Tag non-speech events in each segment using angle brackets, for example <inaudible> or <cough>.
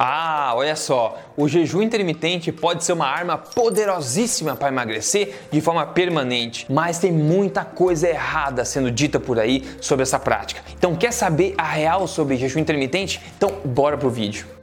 Ah, olha só, o jejum intermitente pode ser uma arma poderosíssima para emagrecer de forma permanente, mas tem muita coisa errada sendo dita por aí sobre essa prática. Então, quer saber a real sobre jejum intermitente? Então, bora pro vídeo.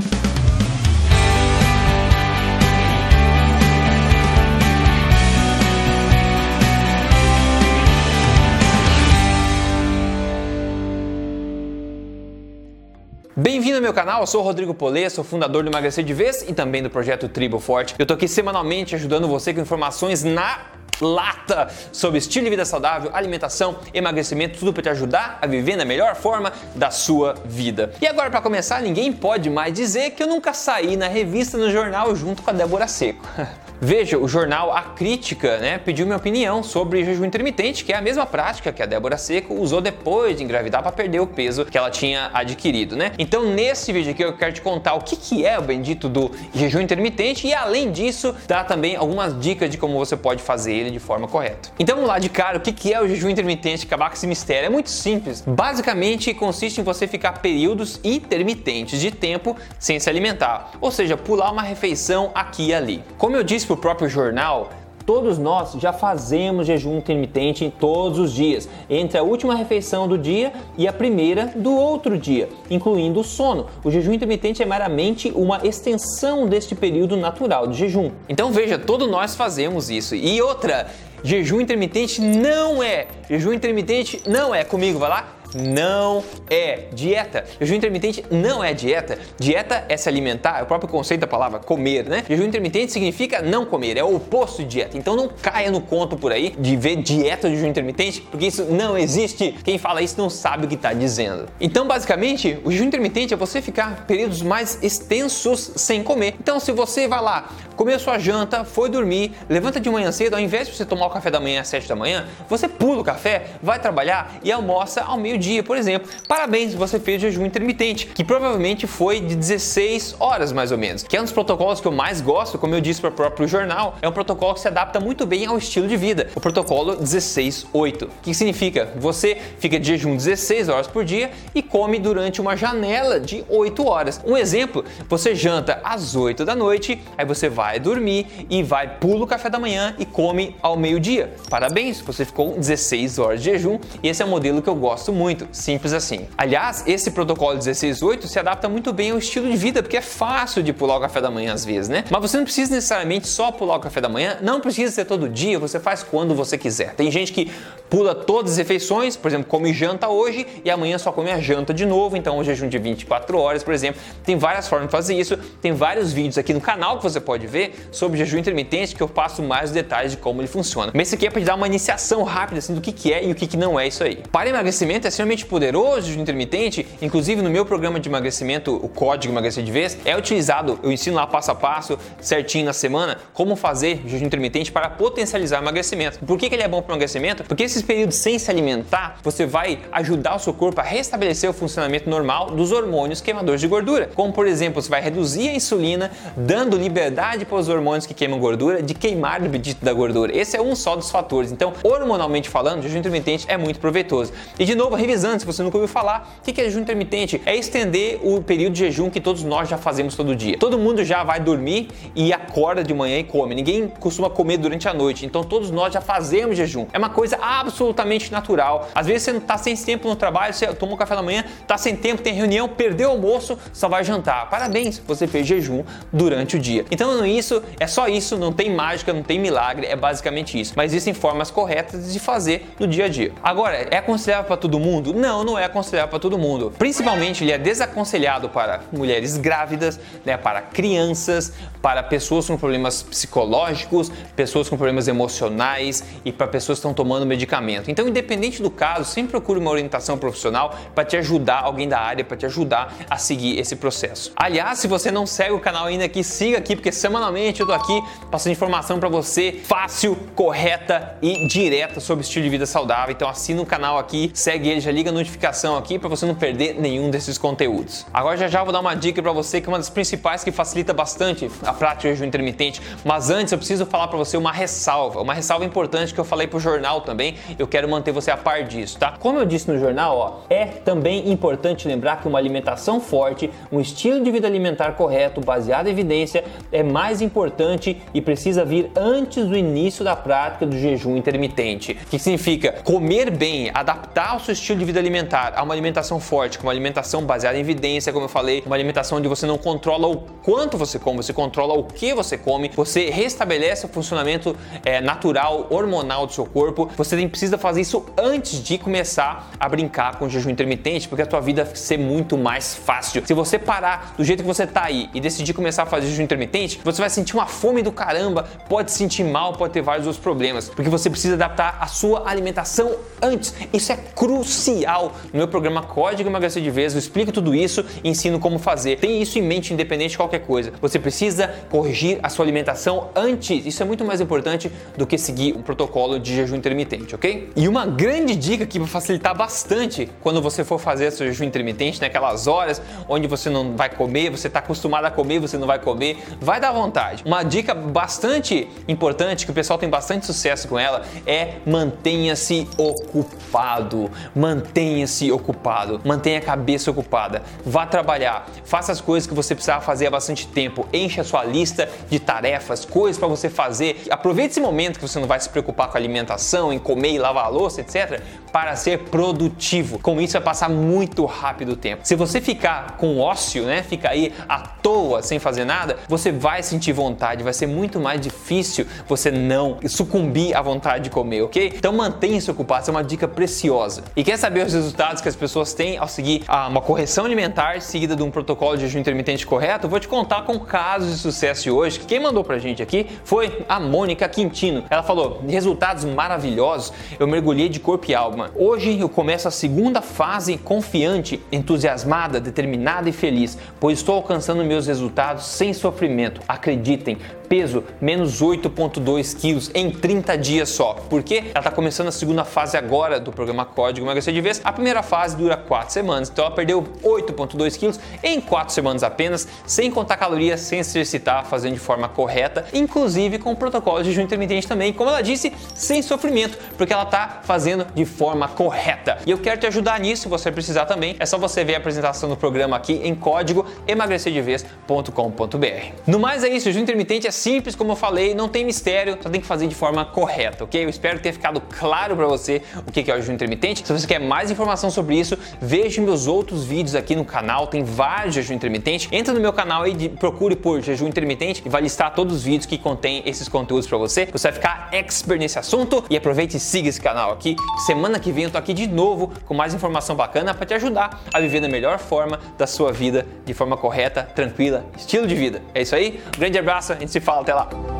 Bem-vindo ao meu canal, eu sou Rodrigo Polê, sou fundador do Emagrecer de Vez e também do projeto Tribo Forte. Eu tô aqui semanalmente ajudando você com informações na lata sobre estilo de vida saudável, alimentação, emagrecimento, tudo para te ajudar a viver na melhor forma da sua vida. E agora para começar, ninguém pode mais dizer que eu nunca saí na revista no jornal junto com a Débora Seco. <laughs> Veja, o jornal A Crítica né, pediu minha opinião sobre jejum intermitente, que é a mesma prática que a Débora Seco usou depois de engravidar para perder o peso que ela tinha adquirido, né? Então, nesse vídeo aqui eu quero te contar o que, que é o bendito do jejum intermitente e, além disso, dar também algumas dicas de como você pode fazer ele de forma correta. Então, vamos lá de cara, o que, que é o jejum intermitente? Acabar com esse mistério. É muito simples. Basicamente, consiste em você ficar períodos intermitentes de tempo sem se alimentar, ou seja, pular uma refeição aqui e ali. Como eu disse para o próprio jornal, Todos nós já fazemos jejum intermitente todos os dias, entre a última refeição do dia e a primeira do outro dia, incluindo o sono. O jejum intermitente é meramente uma extensão deste período natural de jejum. Então veja, todos nós fazemos isso. E outra, jejum intermitente não é. Jejum intermitente não é. Comigo, vai lá não é dieta. Jejum intermitente não é dieta. Dieta é se alimentar, é o próprio conceito da palavra comer, né? Jejum intermitente significa não comer, é o oposto de dieta. Então não caia no conto por aí de ver dieta de jejum intermitente, porque isso não existe. Quem fala isso não sabe o que está dizendo. Então, basicamente, o jejum intermitente é você ficar períodos mais extensos sem comer. Então, se você vai lá, comeu sua janta, foi dormir, levanta de manhã cedo, ao invés de você tomar o café da manhã às 7 da manhã, você pula o café, vai trabalhar e almoça ao meio-dia dia, por exemplo. Parabéns, você fez jejum intermitente, que provavelmente foi de 16 horas mais ou menos, que é um dos protocolos que eu mais gosto, como eu disse para o próprio jornal, é um protocolo que se adapta muito bem ao estilo de vida, o protocolo 16-8. O que significa? Você fica de jejum 16 horas por dia e come durante uma janela de 8 horas. Um exemplo, você janta às 8 da noite, aí você vai dormir e vai pula o café da manhã e come ao meio-dia. Parabéns, você ficou 16 horas de jejum e esse é um modelo que eu gosto muito muito, simples assim. Aliás, esse protocolo 16.8 se adapta muito bem ao estilo de vida, porque é fácil de pular o café da manhã às vezes, né? Mas você não precisa necessariamente só pular o café da manhã, não precisa ser todo dia, você faz quando você quiser. Tem gente que pula todas as refeições, por exemplo, come janta hoje e amanhã só come a janta de novo, então o jejum de 24 horas, por exemplo. Tem várias formas de fazer isso, tem vários vídeos aqui no canal que você pode ver sobre jejum intermitente que eu passo mais detalhes de como ele funciona. Mas esse aqui é para te dar uma iniciação rápida assim, do que, que é e o que, que não é isso aí. Para emagrecimento é extremamente poderoso de intermitente, inclusive no meu programa de emagrecimento, o código emagrecer de vez, é utilizado, eu ensino lá passo a passo, certinho na semana, como fazer jejum intermitente para potencializar o emagrecimento. Por que, que ele é bom para o emagrecimento? Porque esses períodos sem se alimentar, você vai ajudar o seu corpo a restabelecer o funcionamento normal dos hormônios queimadores de gordura. Como por exemplo, você vai reduzir a insulina, dando liberdade para os hormônios que queimam gordura de queimar o bendito da gordura. Esse é um só dos fatores. Então, hormonalmente falando, jejum intermitente é muito proveitoso. E de novo, revisando, se você nunca ouviu falar, o que é jejum intermitente? É estender o período de jejum que todos nós já fazemos todo dia. Todo mundo já vai dormir e acorda de manhã e come. Ninguém costuma comer durante a noite, então todos nós já fazemos jejum. É uma coisa absolutamente natural. Às vezes você não está sem tempo no trabalho, você tomou café da manhã, está sem tempo, tem reunião, perdeu o almoço, só vai jantar. Parabéns, você fez jejum durante o dia. Então isso é só isso, não tem mágica, não tem milagre, é basicamente isso. Mas existem formas corretas de fazer no dia a dia. Agora, é aconselhável para todo mundo? Não não, não é aconselhável para todo mundo. Principalmente ele é desaconselhado para mulheres grávidas, né, para crianças, para pessoas com problemas psicológicos, pessoas com problemas emocionais e para pessoas que estão tomando medicamento. Então, independente do caso, sempre procure uma orientação profissional para te ajudar, alguém da área para te ajudar a seguir esse processo. Aliás, se você não segue o canal ainda aqui, siga aqui porque semanalmente eu tô aqui passando informação para você fácil, correta e direta sobre estilo de vida saudável. Então assina o canal aqui, segue ele já liga a notificação aqui para você não perder nenhum desses conteúdos. Agora já já vou dar uma dica para você que é uma das principais que facilita bastante a prática de jejum intermitente, mas antes eu preciso falar para você uma ressalva, uma ressalva importante que eu falei pro jornal também, eu quero manter você a par disso, tá? Como eu disse no jornal, ó, é também importante lembrar que uma alimentação forte, um estilo de vida alimentar correto, baseado em evidência, é mais importante e precisa vir antes do início da prática do jejum intermitente. O que significa? Comer bem, adaptar o seu estilo de vida alimentar a uma alimentação forte, com uma alimentação baseada em evidência, como eu falei, uma alimentação onde você não controla o quanto você come, você controla o que você come, você restabelece o funcionamento é, natural, hormonal do seu corpo. Você precisa fazer isso antes de começar a brincar com o jejum intermitente, porque a tua vida vai ser muito mais fácil. Se você parar do jeito que você tá aí e decidir começar a fazer jejum intermitente, você vai sentir uma fome do caramba, pode sentir mal, pode ter vários outros problemas, porque você precisa adaptar a sua alimentação antes. Isso é crucial. No meu programa Código Emagrecer de Vez, eu explico tudo isso e ensino como fazer. Tenha isso em mente, independente de qualquer coisa. Você precisa corrigir a sua alimentação antes. Isso é muito mais importante do que seguir um protocolo de jejum intermitente, ok? E uma grande dica que vai facilitar bastante quando você for fazer seu jejum intermitente, naquelas horas onde você não vai comer, você está acostumado a comer, você não vai comer, vai dar vontade. Uma dica bastante importante que o pessoal tem bastante sucesso com ela é mantenha-se ocupado. Mantenha-se ocupado. Mantenha a cabeça ocupada. Vá trabalhar. Faça as coisas que você precisava fazer há bastante tempo. Encha a sua lista de tarefas, coisas para você fazer. Aproveite esse momento que você não vai se preocupar com alimentação, em comer e lavar a louça, etc, para ser produtivo. Com isso vai passar muito rápido o tempo. Se você ficar com ócio, né, ficar aí à toa sem fazer nada, você vai sentir vontade, vai ser muito mais difícil você não sucumbir à vontade de comer, ok? Então mantenha-se ocupado, essa é uma dica preciosa. E quer saber os resultados que as pessoas têm ao seguir ah, uma correção alimentar seguida de um protocolo de jejum intermitente correto? Vou te contar com casos de sucesso de hoje. Quem mandou pra gente aqui foi a Mônica Quintino. Ela falou: resultados maravilhosos, eu mergulhei de corpo e alma. Hoje eu começo a segunda fase confiante, entusiasmada, determinada e feliz, pois estou alcançando meus resultados sem sofrimento. Acreditem, peso menos 8,2 quilos em 30 dias só. Porque ela está começando a segunda fase agora do programa Código Emagrecer de Vez. A primeira fase dura 4 semanas, então ela perdeu 8,2 quilos em 4 semanas apenas, sem contar calorias, sem se exercitar, fazendo de forma correta, inclusive com o protocolo de jejum intermitente também, como ela disse, sem sofrimento, porque ela está fazendo de forma correta. E eu quero te ajudar nisso, se você precisar também, é só você ver a apresentação do programa aqui em código emagrecerdevez.com.br. No mais é isso, jejum intermitente é simples, como eu falei, não tem mistério, só tem que fazer de forma correta, ok? Eu espero ter ficado claro para você o que é o jejum intermitente. Se você quer mais informação sobre isso, veja meus outros vídeos aqui no canal, tem vários jejum intermitente. Entra no meu canal e procure por jejum intermitente e vai listar todos os vídeos que contém esses conteúdos para você. Você vai ficar expert nesse assunto e aproveite e siga esse canal aqui. Semana que vem eu tô aqui de novo com mais informação bacana para te ajudar a viver da melhor forma da sua vida, de forma correta, tranquila, estilo de vida. É isso aí. Um grande abraço, a gente se fala até lá.